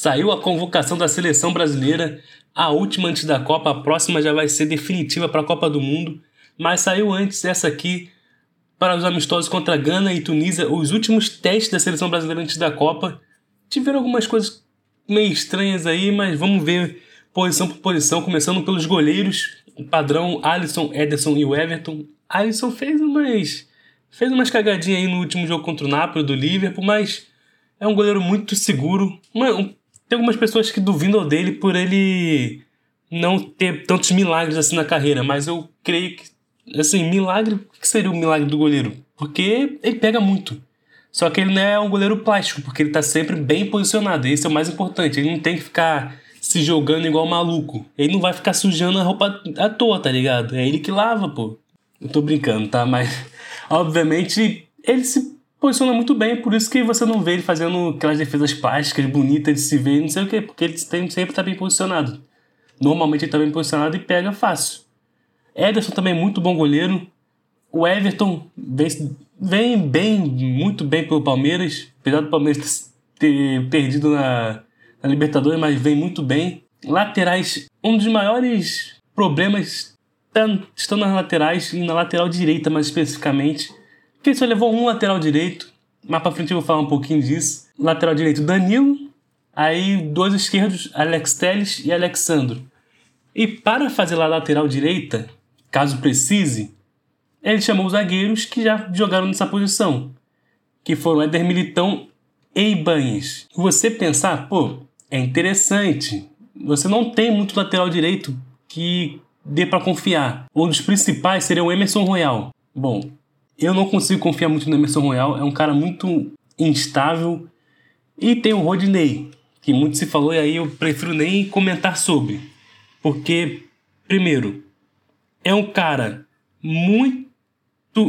Saiu a convocação da seleção brasileira, a última antes da Copa, a próxima já vai ser definitiva para a Copa do Mundo, mas saiu antes essa aqui para os amistosos contra Gana e Tunísia, os últimos testes da seleção brasileira antes da Copa. Tiveram algumas coisas meio estranhas aí, mas vamos ver posição por posição, começando pelos goleiros, padrão Alisson, Ederson e o Everton. Alisson fez umas fez umas cagadinhas aí no último jogo contra o Napoli do Liverpool, mas é um goleiro muito seguro. Um, tem algumas pessoas que duvidam dele por ele não ter tantos milagres assim na carreira, mas eu creio que assim, milagre, o que seria o milagre do goleiro? Porque ele pega muito. Só que ele não é um goleiro plástico, porque ele tá sempre bem posicionado. Esse é o mais importante. Ele não tem que ficar se jogando igual maluco. Ele não vai ficar sujando a roupa à toa, tá ligado? É ele que lava, pô. Eu tô brincando, tá? Mas, obviamente, ele se posiciona muito bem, por isso que você não vê ele fazendo aquelas defesas plásticas, bonitas de se ver, não sei o quê, porque ele sempre tá bem posicionado. Normalmente ele tá bem posicionado e pega fácil. Ederson também muito bom goleiro. O Everton vem, vem bem, muito bem pelo Palmeiras, apesar do Palmeiras ter perdido na, na Libertadores, mas vem muito bem. Laterais, um dos maiores problemas tá, estão nas laterais e na lateral direita mais especificamente, que só levou um lateral direito, mais pra frente eu vou falar um pouquinho disso. Lateral direito Danilo, aí dois esquerdos Alex Telles e Alexandro. E para fazer a lateral direita, caso precise, ele chamou os zagueiros que já jogaram nessa posição, que foram Éder Militão e Ibanez. Você pensar, pô, é interessante, você não tem muito lateral direito que dê para confiar. Um dos principais seria o Emerson Royal. Bom, eu não consigo confiar muito no Emerson Royal, é um cara muito instável. E tem o Rodney, que muito se falou e aí eu prefiro nem comentar sobre. Porque, primeiro, é um cara muito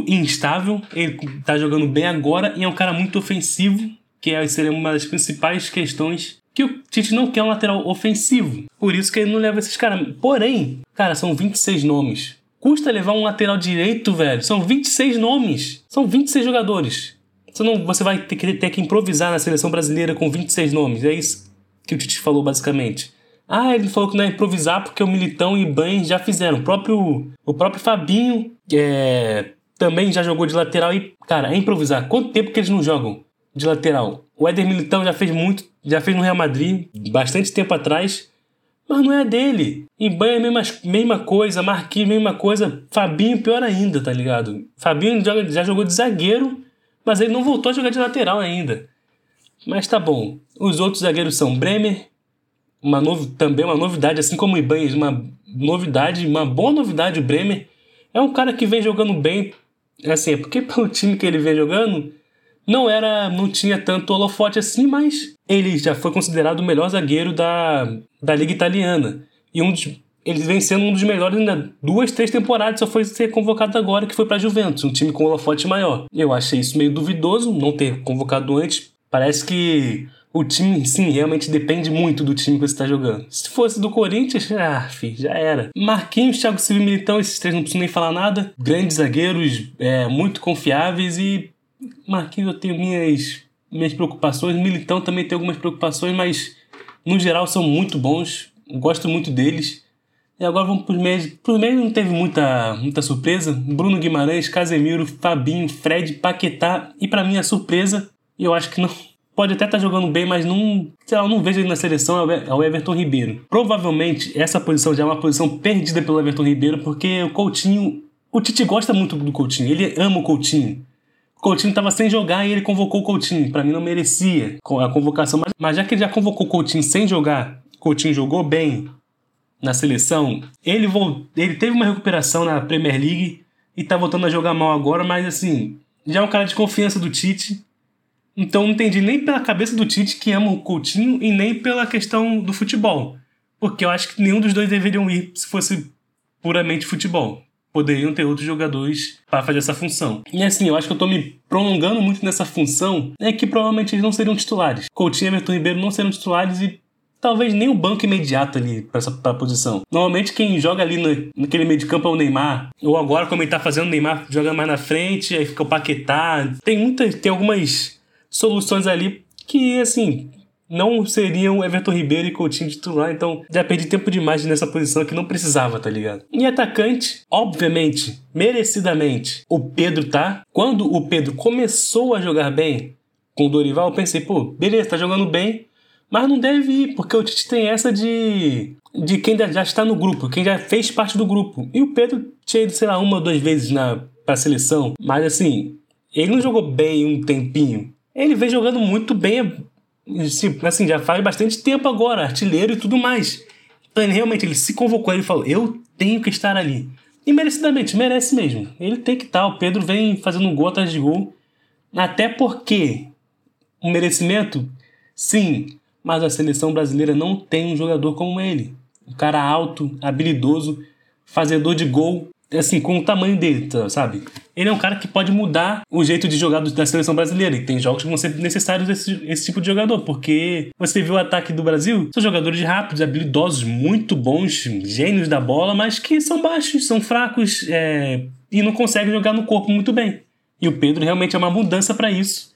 instável, ele tá jogando bem agora e é um cara muito ofensivo, que seria uma das principais questões que o Tite não quer um lateral ofensivo. Por isso que ele não leva esses caras. Porém, cara, são 26 nomes. Custa levar um lateral direito, velho. São 26 nomes. São 26 jogadores. Você, não, você vai ter que, ter que improvisar na seleção brasileira com 26 nomes. É isso que o Tite falou, basicamente. Ah, ele falou que não é improvisar porque o Militão e o já fizeram. O próprio, o próprio Fabinho é, também já jogou de lateral e, cara, é improvisar. Quanto tempo que eles não jogam de lateral? O Éder Militão já fez muito, já fez no Real Madrid, bastante tempo atrás, mas não é dele. Ban é mesma, mesma coisa, Marquinhos, mesma coisa, Fabinho pior ainda, tá ligado? Fabinho joga, já jogou de zagueiro, mas ele não voltou a jogar de lateral ainda. Mas tá bom. Os outros zagueiros são Bremer, uma novo, também uma novidade, assim como o Ibanez, uma novidade, uma boa novidade, o Bremer. É um cara que vem jogando bem, assim, é porque pelo time que ele vem jogando, não era, não tinha tanto holofote assim, mas ele já foi considerado o melhor zagueiro da, da liga italiana. E um dos, ele vem sendo um dos melhores ainda duas, três temporadas, só foi ser convocado agora, que foi para Juventus, um time com holofote maior. Eu achei isso meio duvidoso, não ter convocado antes. Parece que o time, sim, realmente depende muito do time que você está jogando. Se fosse do Corinthians, ah, filho, já era. Marquinhos, Thiago Silva e Militão, esses três não precisam nem falar nada. Grandes zagueiros, é, muito confiáveis e Marquinhos eu tenho minhas, minhas preocupações. Militão também tem algumas preocupações, mas no geral são muito bons. Gosto muito deles. E agora vamos para os meios. Para os meios não teve muita, muita surpresa. Bruno Guimarães, Casemiro, Fabinho, Fred, Paquetá. E para mim a surpresa, eu acho que não pode até estar tá jogando bem, mas não, sei lá, não vejo ele na seleção, é o Everton Ribeiro. Provavelmente essa posição já é uma posição perdida pelo Everton Ribeiro, porque o Coutinho, o Tite gosta muito do Coutinho, ele ama o Coutinho. Coutinho estava sem jogar e ele convocou o Coutinho. Para mim não merecia a convocação, mas, mas já que ele já convocou o Coutinho sem jogar, Coutinho jogou bem na seleção, ele, voltou, ele teve uma recuperação na Premier League e tá voltando a jogar mal agora, mas assim, já é um cara de confiança do Tite então não entendi nem pela cabeça do Tite que ama o Coutinho e nem pela questão do futebol. Porque eu acho que nenhum dos dois deveriam ir se fosse puramente futebol. Poderiam ter outros jogadores para fazer essa função. E assim, eu acho que eu estou me prolongando muito nessa função, é que provavelmente eles não seriam titulares. Coutinho Everton Ribeiro não serão titulares e talvez nem o banco imediato ali para essa pra posição. Normalmente quem joga ali no, naquele meio de campo é o Neymar, ou agora como ele tá fazendo o Neymar joga mais na frente, aí fica o Paquetá. Tem muitas, tem algumas soluções ali que, assim, não seriam Everton Ribeiro e Coutinho titular, então já perdi tempo demais nessa posição que não precisava, tá ligado? E atacante, obviamente, merecidamente, o Pedro tá. Quando o Pedro começou a jogar bem com o Dorival, eu pensei, pô, beleza, tá jogando bem, mas não deve ir, porque o Tite tem essa de de quem já está no grupo, quem já fez parte do grupo. E o Pedro tinha ido, sei lá, uma ou duas vezes na, pra seleção, mas assim, ele não jogou bem um tempinho. Ele vem jogando muito bem, assim, já faz bastante tempo agora, artilheiro e tudo mais. Então ele realmente ele se convocou, ele falou: Eu tenho que estar ali. E merecidamente, merece mesmo. Ele tem que estar. O Pedro vem fazendo gol atrás de gol. Até porque o merecimento, sim, mas a seleção brasileira não tem um jogador como ele. Um cara alto, habilidoso, fazedor de gol, assim, com o tamanho dele, tá, sabe? Ele é um cara que pode mudar o jeito de jogar da seleção brasileira. E tem jogos que vão ser necessários esse, esse tipo de jogador, porque você viu o ataque do Brasil, são jogadores rápidos, habilidosos, muito bons, gênios da bola, mas que são baixos, são fracos é, e não conseguem jogar no corpo muito bem. E o Pedro realmente é uma mudança para isso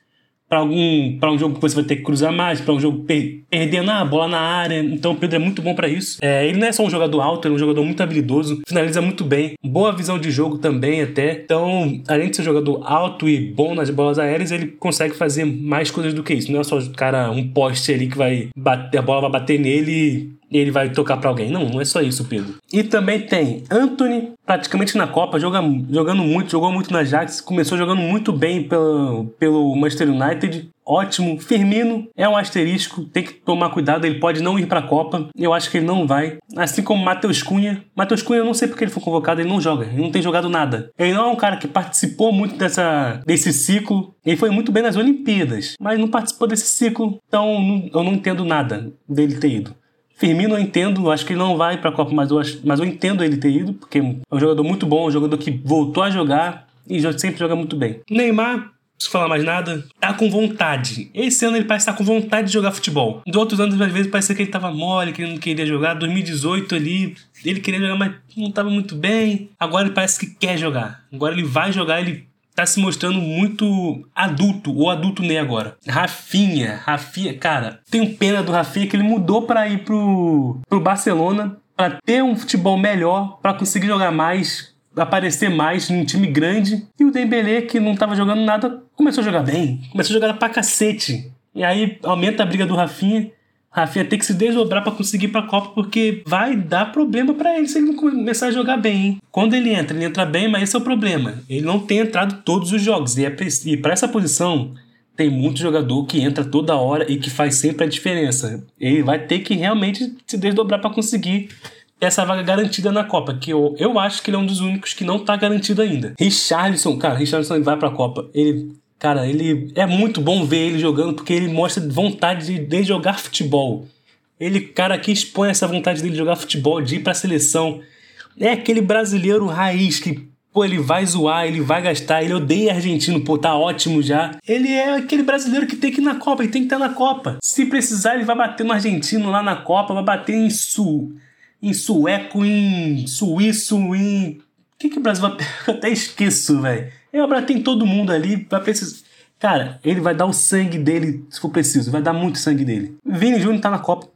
para algum para um jogo que você vai ter que cruzar mais, para um jogo per perdendo a bola na área. Então o Pedro é muito bom para isso. É, ele não é só um jogador alto, ele é um jogador muito habilidoso, finaliza muito bem, boa visão de jogo também até. Então, além de ser um jogador alto e bom nas bolas aéreas, ele consegue fazer mais coisas do que isso. Não é só o cara um poste ali que vai bater a bola vai bater nele ele vai tocar para alguém. Não, não é só isso, Pedro. E também tem Anthony, praticamente na Copa, joga, jogando muito, jogou muito na Ajax, começou jogando muito bem pelo, pelo Manchester United. Ótimo. Firmino é um asterisco, tem que tomar cuidado, ele pode não ir para a Copa. Eu acho que ele não vai. Assim como Matheus Cunha. Matheus Cunha, eu não sei porque ele foi convocado, ele não joga, ele não tem jogado nada. Ele não é um cara que participou muito dessa, desse ciclo. Ele foi muito bem nas Olimpíadas, mas não participou desse ciclo, então eu não entendo nada dele ter ido. Firmino eu entendo, acho que ele não vai para a Copa, mas eu, acho, mas eu entendo ele ter ido, porque é um jogador muito bom, um jogador que voltou a jogar e sempre joga muito bem. Neymar, se falar mais nada, tá com vontade. Esse ano ele parece estar tá com vontade de jogar futebol. Dos outros anos, às vezes, parecia que ele tava mole, que ele não queria jogar. 2018 ali, ele queria jogar, mas não tava muito bem. Agora ele parece que quer jogar. Agora ele vai jogar, ele tá se mostrando muito adulto, ou adulto nem agora. Rafinha, Rafinha, cara, tenho pena do Rafinha que ele mudou para ir pro, pro Barcelona para ter um futebol melhor, para conseguir jogar mais, aparecer mais num time grande. E o Dembélé, que não tava jogando nada, começou a jogar bem, começou a jogar pra cacete. E aí aumenta a briga do Rafinha. Rafinha tem que se desdobrar para conseguir ir pra Copa, porque vai dar problema para ele se ele não começar a jogar bem. Hein? Quando ele entra, ele entra bem, mas esse é o problema. Ele não tem entrado todos os jogos. E, é, e para essa posição, tem muito jogador que entra toda hora e que faz sempre a diferença. Ele vai ter que realmente se desdobrar para conseguir essa vaga garantida na Copa, que eu, eu acho que ele é um dos únicos que não tá garantido ainda. Richarlison, cara, Richarlison vai pra Copa. Ele Cara, ele é muito bom ver ele jogando porque ele mostra vontade de, de jogar futebol. Ele, cara, que expõe essa vontade dele de jogar futebol, de ir pra seleção. É aquele brasileiro raiz que, pô, ele vai zoar, ele vai gastar, ele odeia argentino, pô, tá ótimo já. Ele é aquele brasileiro que tem que ir na Copa, ele tem que estar na Copa. Se precisar, ele vai bater no argentino lá na Copa, vai bater em sul, em sueco, em suíço, em. O que, que o Brasil vai. Eu até esqueço, velho. É, tem todo mundo ali, vai precisar. Cara, ele vai dar o sangue dele se for preciso, vai dar muito sangue dele. Vini Júnior tá na Copa.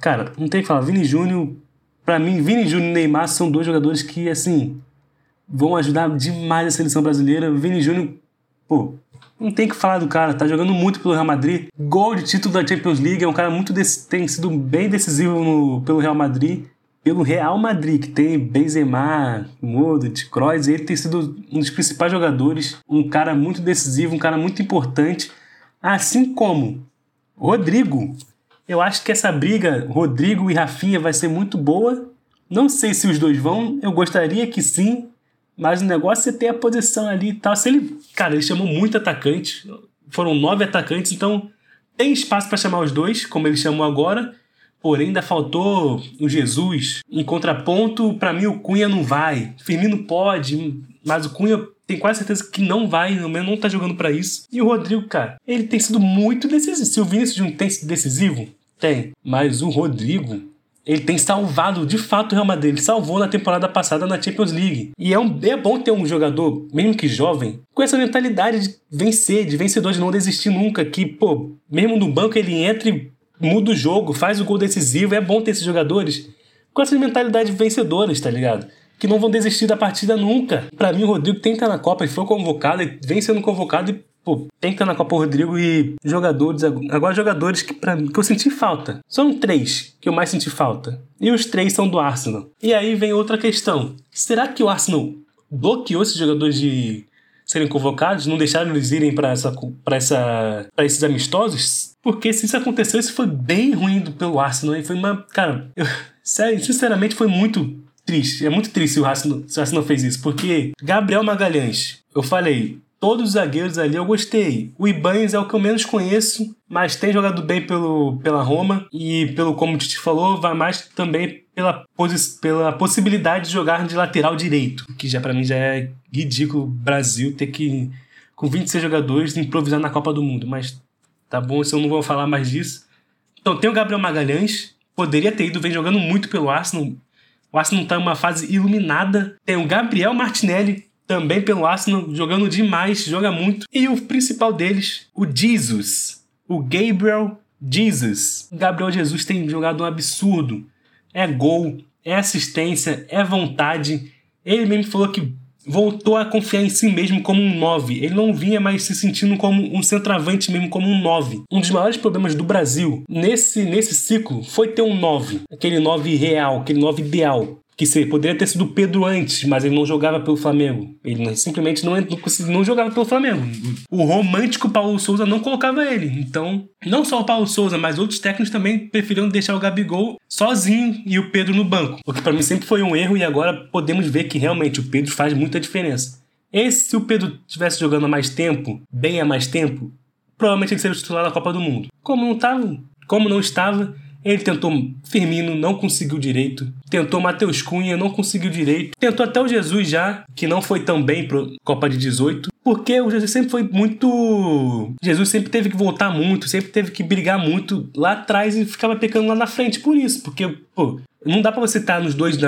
Cara, não tem o que falar. Vini Júnior, pra mim, Vini Júnior e Neymar são dois jogadores que, assim, vão ajudar demais a seleção brasileira. Vini Júnior, pô, não tem que falar do cara, tá jogando muito pelo Real Madrid. Gol de título da Champions League, é um cara muito tem sido bem decisivo no, pelo Real Madrid pelo Real Madrid, que tem Benzema, Modric, Kroos, ele tem sido um dos principais jogadores, um cara muito decisivo, um cara muito importante, assim como Rodrigo. Eu acho que essa briga, Rodrigo e Rafinha, vai ser muito boa. Não sei se os dois vão, eu gostaria que sim, mas o negócio é ter a posição ali e tal. Se ele, cara, ele chamou muito atacante, foram nove atacantes, então tem espaço para chamar os dois, como ele chamou agora. Porém, ainda faltou o Jesus. Em contraponto, para mim o Cunha não vai. Firmino pode, mas o Cunha tem quase certeza que não vai, no menos não tá jogando para isso. E o Rodrigo, cara, ele tem sido muito decisivo. Se o Vinícius não tem sido decisivo, tem. Mas o Rodrigo, ele tem salvado de fato o Real Madrid. Ele salvou na temporada passada na Champions League. E é, um, é bom ter um jogador, mesmo que jovem, com essa mentalidade de vencer, de vencedor, de não desistir nunca. Que, pô, mesmo no banco ele entra e muda o jogo, faz o gol decisivo. É bom ter esses jogadores com essas mentalidades vencedoras, tá ligado? Que não vão desistir da partida nunca. Para mim, o Rodrigo tem que estar na Copa, ele foi convocado, ele vem sendo convocado e Pô, tem que estar na Copa Rodrigo e jogadores. Agora, jogadores que, pra, que eu senti falta. São três que eu mais senti falta. E os três são do Arsenal. E aí vem outra questão: será que o Arsenal bloqueou esses jogadores de serem convocados? Não deixaram eles irem para essa, pra essa, pra esses amistosos? Porque se isso aconteceu, isso foi bem ruim pelo Arsenal. E foi uma. Cara, eu, sinceramente, foi muito triste. É muito triste se o Arsenal, se o Arsenal fez isso. Porque Gabriel Magalhães, eu falei, Todos os zagueiros ali eu gostei. O Ibanez é o que eu menos conheço, mas tem jogado bem pelo, pela Roma e pelo como o Titi falou, vai mais também pela, pela possibilidade de jogar de lateral direito, que já para mim já é ridículo o Brasil ter que com 26 jogadores improvisar na Copa do Mundo, mas tá bom, se eu não vou falar mais disso. Então tem o Gabriel Magalhães, poderia ter ido, vem jogando muito pelo Arsenal. O Arsenal tá em uma fase iluminada. Tem o Gabriel Martinelli, também pelo Arsenal, jogando demais, joga muito. E o principal deles, o Jesus, o Gabriel Jesus. O Gabriel Jesus tem jogado um absurdo. É gol, é assistência, é vontade. Ele mesmo falou que voltou a confiar em si mesmo como um 9. Ele não vinha mais se sentindo como um centroavante mesmo, como um 9. Um dos maiores problemas do Brasil nesse, nesse ciclo foi ter um 9. Aquele 9 real, aquele 9 ideal que se, poderia ter sido o Pedro antes, mas ele não jogava pelo Flamengo. Ele simplesmente não, não, jogava pelo Flamengo. O romântico Paulo Souza não colocava ele. Então, não só o Paulo Souza, mas outros técnicos também preferiram deixar o Gabigol sozinho e o Pedro no banco. O que para mim sempre foi um erro e agora podemos ver que realmente o Pedro faz muita diferença. Se o Pedro tivesse jogando há mais tempo, bem há mais tempo, provavelmente ele seria o titular da Copa do Mundo. Como não estava, como não estava, ele tentou Firmino, não conseguiu direito. Tentou Matheus Cunha, não conseguiu direito. Tentou até o Jesus já, que não foi tão bem pro Copa de 18. Porque o Jesus sempre foi muito. Jesus sempre teve que voltar muito, sempre teve que brigar muito lá atrás e ficava pecando lá na frente por isso. Porque, pô, não dá para você estar nos dois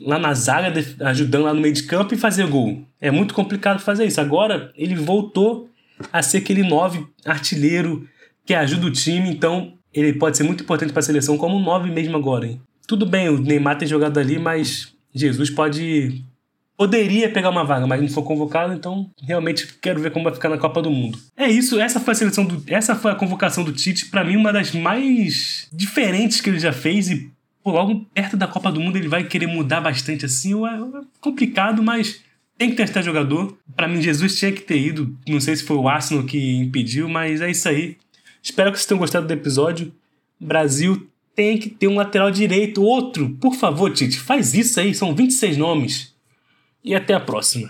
lá na zaga, ajudando lá no meio de campo e fazer gol. É muito complicado fazer isso. Agora ele voltou a ser aquele nove artilheiro que ajuda o time, então ele pode ser muito importante para a seleção como 9 mesmo agora. Hein? Tudo bem, o Neymar tem jogado ali, mas Jesus pode poderia pegar uma vaga, mas não foi convocado, então realmente quero ver como vai ficar na Copa do Mundo. É isso, essa foi a seleção do, essa foi a convocação do Tite, para mim uma das mais diferentes que ele já fez e pô, logo perto da Copa do Mundo ele vai querer mudar bastante assim, é complicado, mas tem que testar jogador. Para mim Jesus tinha que ter ido, não sei se foi o Arsenal que impediu, mas é isso aí. Espero que vocês tenham gostado do episódio. Brasil tem que ter um lateral direito, outro. Por favor, Tite, faz isso aí. São 26 nomes. E até a próxima.